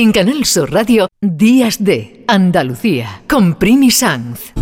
En Canal Sur Radio, Días de Andalucía, con Primi Sanz.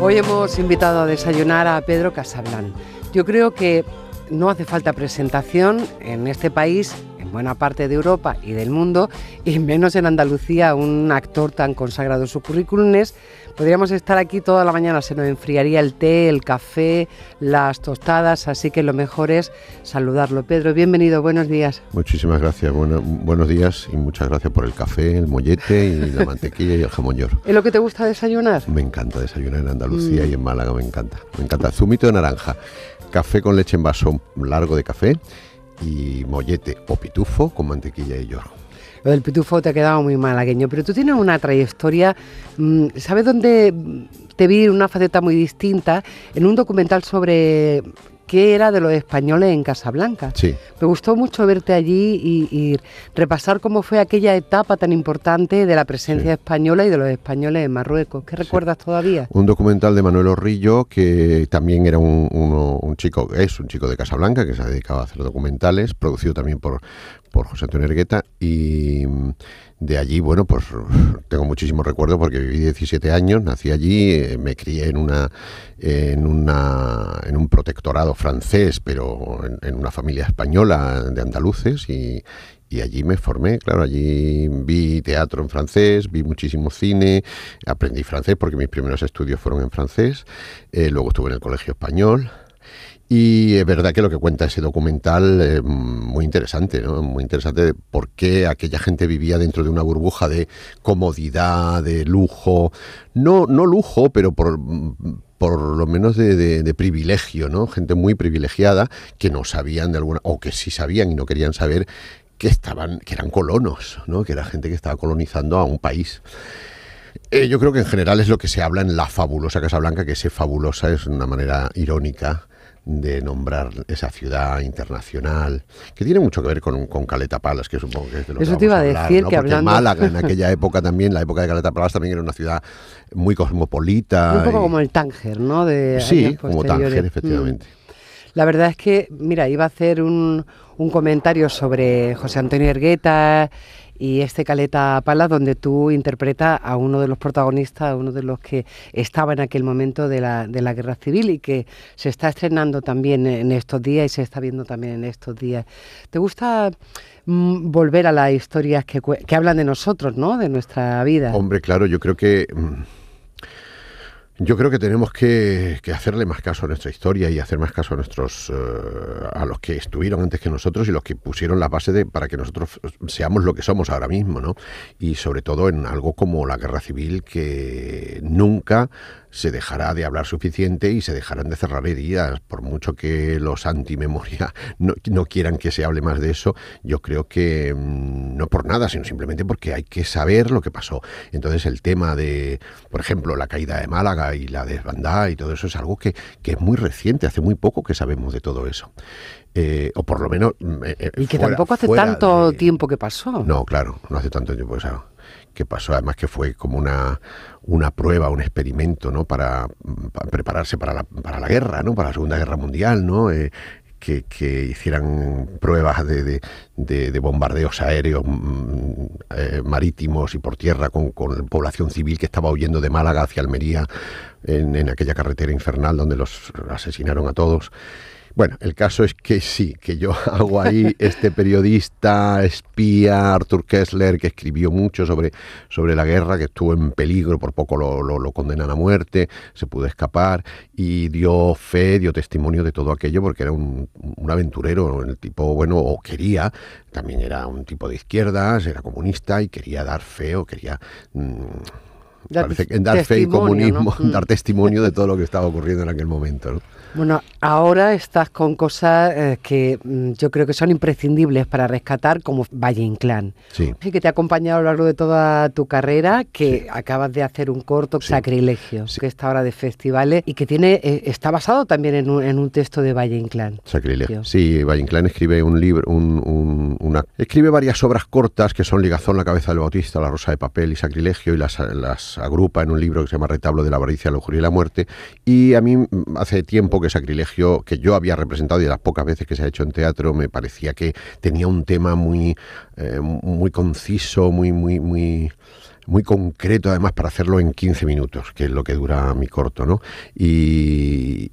Hoy hemos invitado a desayunar a Pedro Casablan. Yo creo que no hace falta presentación en este país buena parte de Europa y del mundo, y menos en Andalucía, un actor tan consagrado en sus currículums. Podríamos estar aquí toda la mañana, se nos enfriaría el té, el café, las tostadas, así que lo mejor es saludarlo. Pedro, bienvenido, buenos días. Muchísimas gracias, buenos días y muchas gracias por el café, el mollete y la mantequilla y el jamón york. ¿Es lo que te gusta desayunar? Me encanta desayunar en Andalucía y en Málaga, me encanta. Me encanta. Zumito de naranja, café con leche en vaso largo de café y mollete o pitufo con mantequilla y york. Lo del pitufo te ha quedado muy malagueño, pero tú tienes una trayectoria, mm, ¿sabes dónde te vi una faceta muy distinta? En un documental sobre qué era de los españoles en Casablanca. Sí. Me gustó mucho verte allí y, repasar cómo fue aquella etapa tan importante de la presencia española y de los españoles en Marruecos. ¿Qué recuerdas todavía? Un documental de Manuel Orrillo, que también era un, un chico, es un chico de Casablanca, que se ha dedicado a hacer documentales, producido también por, por José Antonio Ergueta y mm, de allí, bueno, pues tengo muchísimos recuerdos porque viví 17 años, nací allí, eh, me crié en una en una en un protectorado francés, pero en, una familia española de andaluces y, allí me formé, claro, allí vi teatro en francés, vi muchísimo cine, aprendí francés porque mis primeros estudios fueron en francés, eh, luego estuve en el colegio español, y es verdad que lo que cuenta ese documental es muy interesante, ¿no? Muy interesante de por qué aquella gente vivía dentro de una burbuja de comodidad, de lujo. No, no lujo, pero por, por lo menos de, privilegio, ¿no? Gente muy privilegiada que no sabían de alguna, o que sí sabían y no querían saber que estaban, que eran colonos, ¿no? Que era gente que estaba colonizando a un país. Eh, yo creo que en general es lo que se habla en la fabulosa Casa Blanca, que ese fabulosa es una manera irónica de nombrar esa ciudad internacional, que tiene mucho que ver con, con Caleta Palas, que supongo que es de lo Eso que te iba a, decir, que hablando... Málaga en aquella época también, la época de Caleta Palas también era una ciudad muy cosmopolita. Un poco como el Tánger, ¿no? De sí, como Tánger, efectivamente. Mm. La verdad es que, mira, iba a hacer un, un comentario sobre José Antonio Ergueta y este Caleta Pala donde tú interpretas a uno de los protagonistas, a uno de los que estaba en aquel momento de la, de la guerra civil y que se está estrenando también en estos días y se está viendo también en estos días. ¿Te gusta mm, volver a las historias que, que hablan de nosotros, ¿no? de nuestra vida? Hombre, claro, yo creo que... Mm, yo creo que tenemos que, hacerle más caso a nuestra historia y hacer más caso a nuestros eh, a los que estuvieron antes que nosotros y los que pusieron la base para que nosotros seamos lo que somos ahora mismo, ¿no? Y sobre todo en algo como la guerra civil que nunca se dejará de hablar suficiente y se dejarán de cerrar heridas. Por mucho que los antimemoria no, no quieran que se hable más de eso, yo creo que mm, no por nada, sino simplemente porque hay que saber lo que pasó. Entonces el tema de, por ejemplo, la caída de Málaga y la desbandada y todo eso es algo que, que es muy reciente, hace muy poco que sabemos de todo eso. Eh, o por lo menos... Mm, eh, eh, y que tampoco hace tanto tiempo que pasó. No, claro, no hace tanto tiempo que pasó que pasó, además que fue como una, una prueba, un experimento, ¿no? Para, prepararse para la, para la guerra, ¿no? Para la Segunda Guerra Mundial, ¿no? Eh, que, hicieran pruebas de, de, bombardeos aéreos mm, eh, marítimos y por tierra con, con, población civil que estaba huyendo de Málaga hacia Almería en, en aquella carretera infernal donde los asesinaron a todos. Bueno, el caso es que sí, que yo hago ahí este periodista, espía, Arthur Kessler, que escribió mucho sobre, sobre la guerra, que estuvo en peligro, por poco lo, lo, condenan a muerte, se pudo escapar y dio fe, dio testimonio de todo aquello, porque era un, aventurero, el tipo, bueno, o quería, también era un tipo de izquierdas, era comunista y quería dar fe o quería... Mm, dar, fe y comunismo, dar testimonio de todo lo que estaba ocurriendo en aquel momento. ¿no? Bueno, ahora estás con cosas eh, que mm, yo creo que son imprescindibles para rescatar, como Valle Inclán. Sí. que te ha acompañado a lo largo de toda tu carrera, que acabas de hacer un corto, Sacrilegio, que está ahora de festivales y que tiene eh, está basado también en un, en un, texto de Valle Inclán. Sacrilegio. Sí, Valle Inclán escribe un libro, un, una, escribe varias obras cortas que son Ligazón, la cabeza del bautista, La rosa de papel y Sacrilegio, y las, las agrupa en un libro que se llama Retablo de la avaricia, la lujuria y la muerte. Y a mí mm, hace tiempo que Sacrilegio, que yo había representado y las pocas veces que se ha hecho en teatro, me parecía que tenía un tema muy, eh, muy conciso, muy, muy, muy muy concreto además para hacerlo en 15 minutos, que es lo que dura mi corto, ¿no? Y,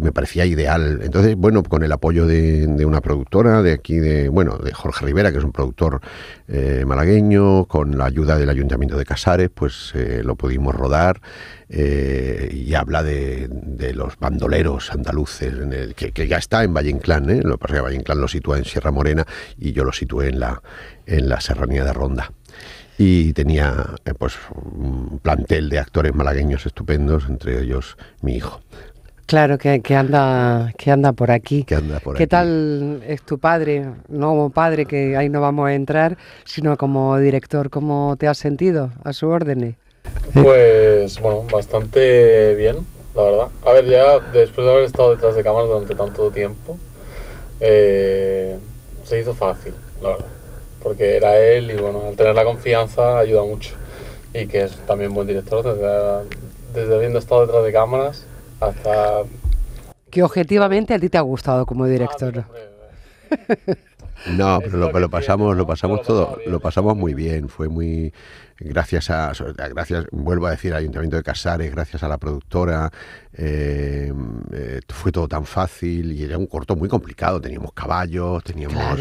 me parecía ideal. Entonces, bueno, con el apoyo de, una productora de aquí, de, bueno, de Jorge Rivera, que es un productor eh, malagueño, con la ayuda del Ayuntamiento de Casares, pues eh, lo pudimos rodar. Eh, y habla de, los bandoleros andaluces, que, ya está en Valle Inclán, ¿eh? lo que pasa es Valle Inclán lo sitúa en Sierra Morena y yo lo situé en la, en la serranía de Ronda y tenía eh, pues un plantel de actores malagueños estupendos, entre ellos mi hijo. Claro, que, anda, que anda por aquí. Que anda por ¿Qué tal es tu padre? No como padre, que ahí no vamos a entrar, sino como director. ¿Cómo te has sentido a su orden? Pues bueno, bastante bien, la verdad. A ver, ya después de haber estado detrás de cámaras durante tanto tiempo, eh, se hizo fácil, la verdad porque era él y bueno, al tener la confianza ayuda mucho. Y que es también buen director, desde, desde habiendo estado detrás de cámaras hasta... Que objetivamente a ti te ha gustado como director. Ah, no, pero lo, lo pasamos, lo pasamos todo, lo pasamos muy bien, fue muy gracias a, gracias, vuelvo a decir, al Ayuntamiento de Casares, gracias a la productora, eh, eh, fue todo tan fácil y era un corto muy complicado. Teníamos caballos, teníamos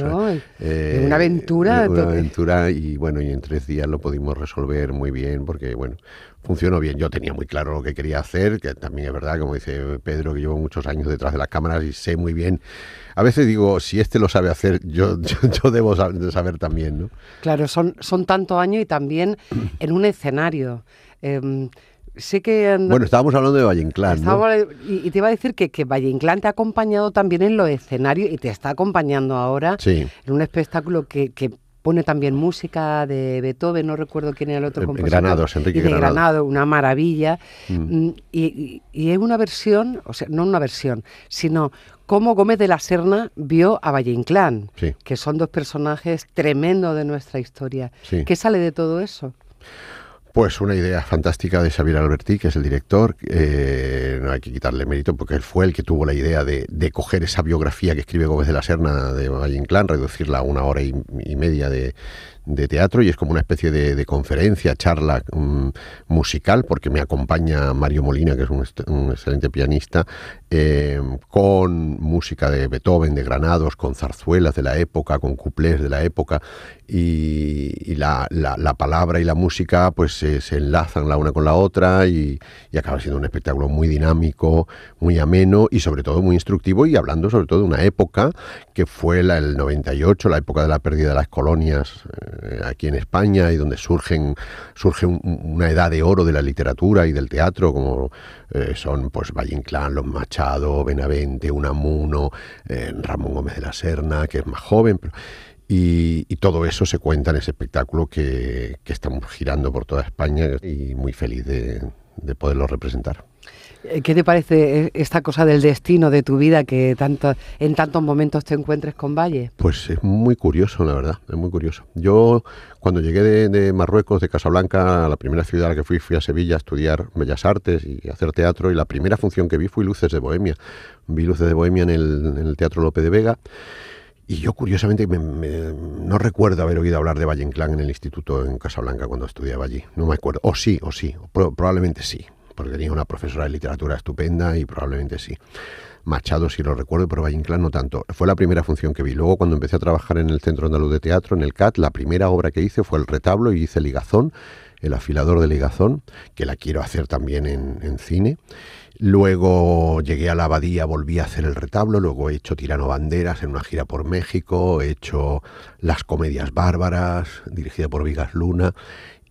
eh, una aventura, una aventura y bueno, y en tres días lo pudimos resolver muy bien porque bueno, funcionó bien. Yo tenía muy claro lo que quería hacer, que también es verdad, como dice Pedro, que llevo muchos años detrás de las cámaras y sé muy bien. A veces digo, si este lo sabe hacer, yo, yo, debo saber también, ¿no? Claro, son, son tantos años y también en un escenario. Em, sé que... Bueno, estábamos hablando de Valle Inclán, ¿no? y, te iba a decir que, que Valle Inclán te ha acompañado también en los escenarios y te está acompañando ahora en un espectáculo que, pone también música de Beethoven, no recuerdo quién era el otro compositor. Granados, Enrique y de Granado. una maravilla. Mm. Mm, y, y, es una versión, o sea, no una versión, sino cómo Gómez de la Serna vio a Valle Inclán, que son dos personajes tremendos de nuestra historia. ¿Qué sale de todo eso? Pues una idea fantástica de Xavier Alberti, que es el director. Eh, no hay que quitarle mérito porque él fue el que tuvo la idea de, coger esa biografía que escribe Gómez de la Serna de Valle Inclán, reducirla a una hora y media de, de teatro y es como una especie de, conferencia, charla mm, musical, porque me acompaña Mario Molina, que es un, excelente pianista, eh, con música de Beethoven, de Granados, con zarzuelas de la época, con cuplés de la época, y, la, palabra y la música pues se, enlazan la una con la otra y, y, acaba siendo un espectáculo muy dinámico, muy ameno y sobre todo muy instructivo y hablando sobre todo de una época que fue la, el 98, la época de la pérdida de las colonias eh, aquí en España y donde surgen, surge una edad de oro de la literatura y del teatro como eh, son pues Valle Inclán, Los Machado, Benavente, Unamuno, eh, Ramón Gómez de la Serna, que es más joven, y, todo eso se cuenta en ese espectáculo que, estamos girando por toda España y muy feliz de, poderlo representar. Eh, ¿Qué te parece e, esta cosa del destino de tu vida que tanto, en tantos momentos te encuentres con Valle? Pues es muy curioso, la verdad, es muy curioso. Yo cuando llegué de, Marruecos, de Casablanca, a la primera ciudad a la que fui, fui a Sevilla a estudiar Bellas Artes y hacer teatro y la primera función que vi fue Luces de Bohemia. Vi Luces de Bohemia en el, en el Teatro Lope de Vega y yo curiosamente no recuerdo haber oído hablar de Valle Inclán en el instituto en Casablanca cuando estudiaba allí. No me acuerdo. O sí, o sí. probablemente sí. Porque tenía una profesora de literatura estupenda y probablemente sí. Machado sí lo recuerdo, pero Valle Inclán no tanto. Fue la primera función que vi. Luego cuando empecé a trabajar en el Centro Andaluz de Teatro, en el CAT, la primera obra que hice fue el retablo y hice Ligazón, el afilador de Ligazón, que la quiero hacer también en, en cine. Luego llegué a la abadía, volví a hacer el retablo, luego he hecho Tirano Banderas en una gira por México, he hecho Las Comedias Bárbaras, dirigida por Vigas Luna,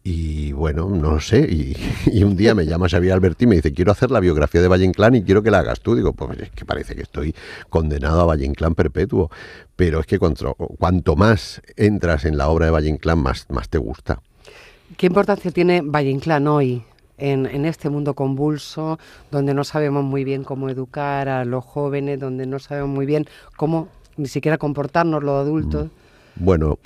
y bueno, no sé, y, un día me llama Xavier Alberti y me dice, quiero hacer la biografía de Valle Inclán y quiero que la hagas tú. Digo, pues es que parece que estoy condenado a Valle Inclán perpetuo, pero es que cuanto, cuanto más entras en la obra de Valle Inclán, más, más te gusta. ¿Qué importancia tiene Valle Inclán hoy? en, este mundo convulso, donde no sabemos muy bien cómo educar a los jóvenes, donde no sabemos muy bien cómo ni siquiera comportarnos los adultos. Mm. Bueno,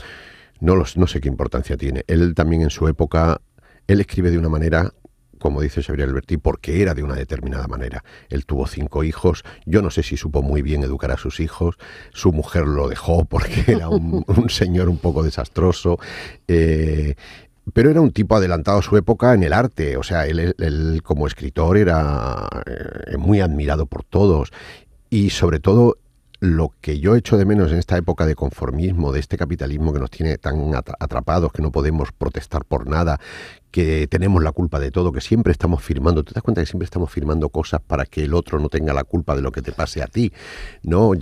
no, los, no sé qué importancia tiene. Él también en su época, él escribe de una manera como dice Xavier Alberti, porque era de una determinada manera. Él tuvo cinco hijos, yo no sé si supo muy bien educar a sus hijos, su mujer lo dejó porque era un, señor un poco desastroso. Eh, pero era un tipo adelantado a su época en el arte, o sea, él, como escritor era eh, muy admirado por todos y sobre todo lo que yo echo de menos en esta época de conformismo, de este capitalismo que nos tiene tan atrapados, que no podemos protestar por nada, que tenemos la culpa de todo, que siempre estamos firmando, ¿te das cuenta que siempre estamos firmando cosas para que el otro no tenga la culpa de lo que te pase a ti? No,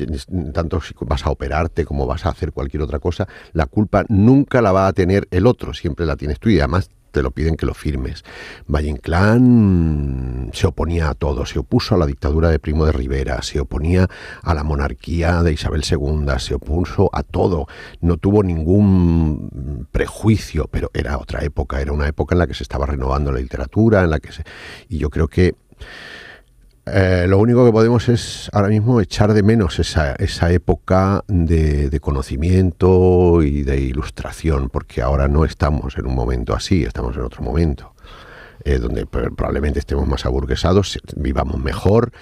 tanto si vas a operarte como vas a hacer cualquier otra cosa, la culpa nunca la va a tener el otro, siempre la tienes tú y además te lo piden que lo firmes. Valle Inclán se oponía a todo, se opuso a la dictadura de Primo de Rivera, se oponía a la monarquía de Isabel II, se opuso a todo, no tuvo ningún prejuicio, pero era otra época, era una época en la que se estaba renovando la literatura, en la que se... y yo creo que eh, lo único que podemos es ahora mismo echar de menos esa, esa época de, conocimiento y de ilustración, porque ahora no estamos en un momento así, estamos en otro momento, eh, donde probablemente estemos más aburguesados, vivamos mejor,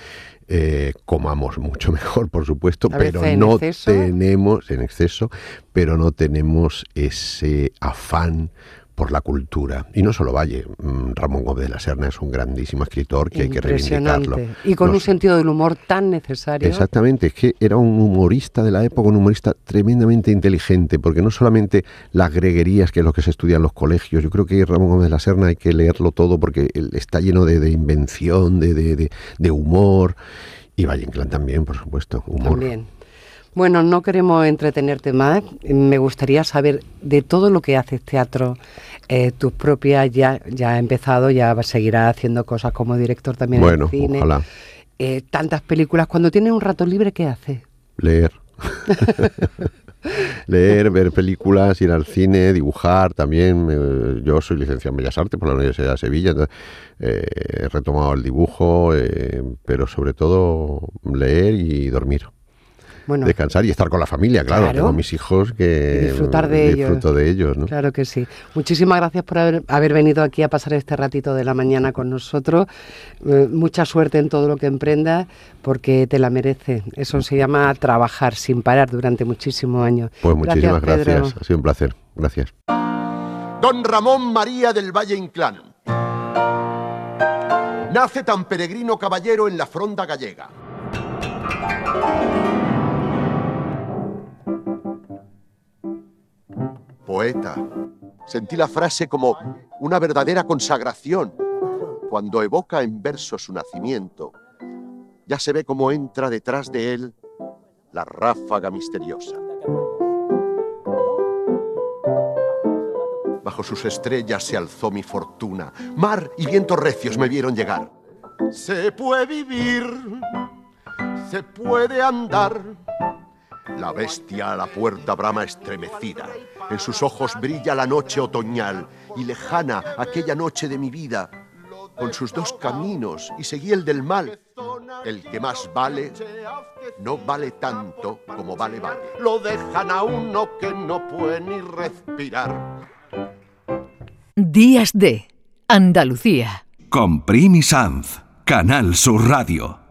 eh, comamos mucho mejor, por supuesto, pero no tenemos, en exceso, pero no tenemos ese afán por la cultura. Y no solo Valle, mm, Ramón Gómez de la Serna es un grandísimo escritor que hay que reivindicarlo. Y con un sentido del humor tan necesario. Exactamente, es que era un humorista de la época, un humorista tremendamente inteligente, porque no solamente las greguerías, que es lo que se estudia en los colegios, yo creo que Ramón Gómez de la Serna hay que leerlo todo porque está lleno de, invención, de, de, de, humor. Y Valle Inclán también, por supuesto, humor. También. Bueno, no queremos entretenerte más. Me gustaría saber de todo lo que haces teatro, eh, tus propias, ya, ya ha empezado, ya seguirá haciendo cosas como director también bueno, en cine. Ojalá. Eh, tantas películas. Cuando tienes un rato libre, ¿qué haces? Leer. Leer, ver películas, ir al cine, dibujar también. yo soy licenciado en Bellas Artes por la Universidad de Sevilla, eh, he retomado el dibujo, pero sobre todo leer y dormir descansar y estar con la familia, claro. Tengo mis hijos que disfrutar de disfruto ellos. de ellos. ¿no? Claro que sí. Muchísimas gracias por haber, haber, venido aquí a pasar este ratito de la mañana con nosotros. Eh, mucha suerte en todo lo que emprendas porque te la merece. Eso se llama trabajar sin parar durante muchísimos años. Pues muchísimas gracias. Ha sido un placer. Gracias. Don Ramón María del Valle Inclán. Nace tan peregrino caballero en la fronda gallega. Poeta. Sentí la frase como una verdadera consagración. Cuando evoca en verso su nacimiento, ya se ve cómo entra detrás de él la ráfaga misteriosa. Bajo sus estrellas se alzó mi fortuna. Mar y vientos recios me vieron llegar. Se puede vivir, se puede andar. La bestia a la puerta brama estremecida. En sus ojos brilla la noche otoñal y lejana aquella noche de mi vida. Con sus dos caminos y seguí el del mal. El que más vale no vale tanto como vale vale. Lo dejan a uno que no puede ni respirar. Días de Andalucía. Con Primi Sanz, Canal Sur Radio.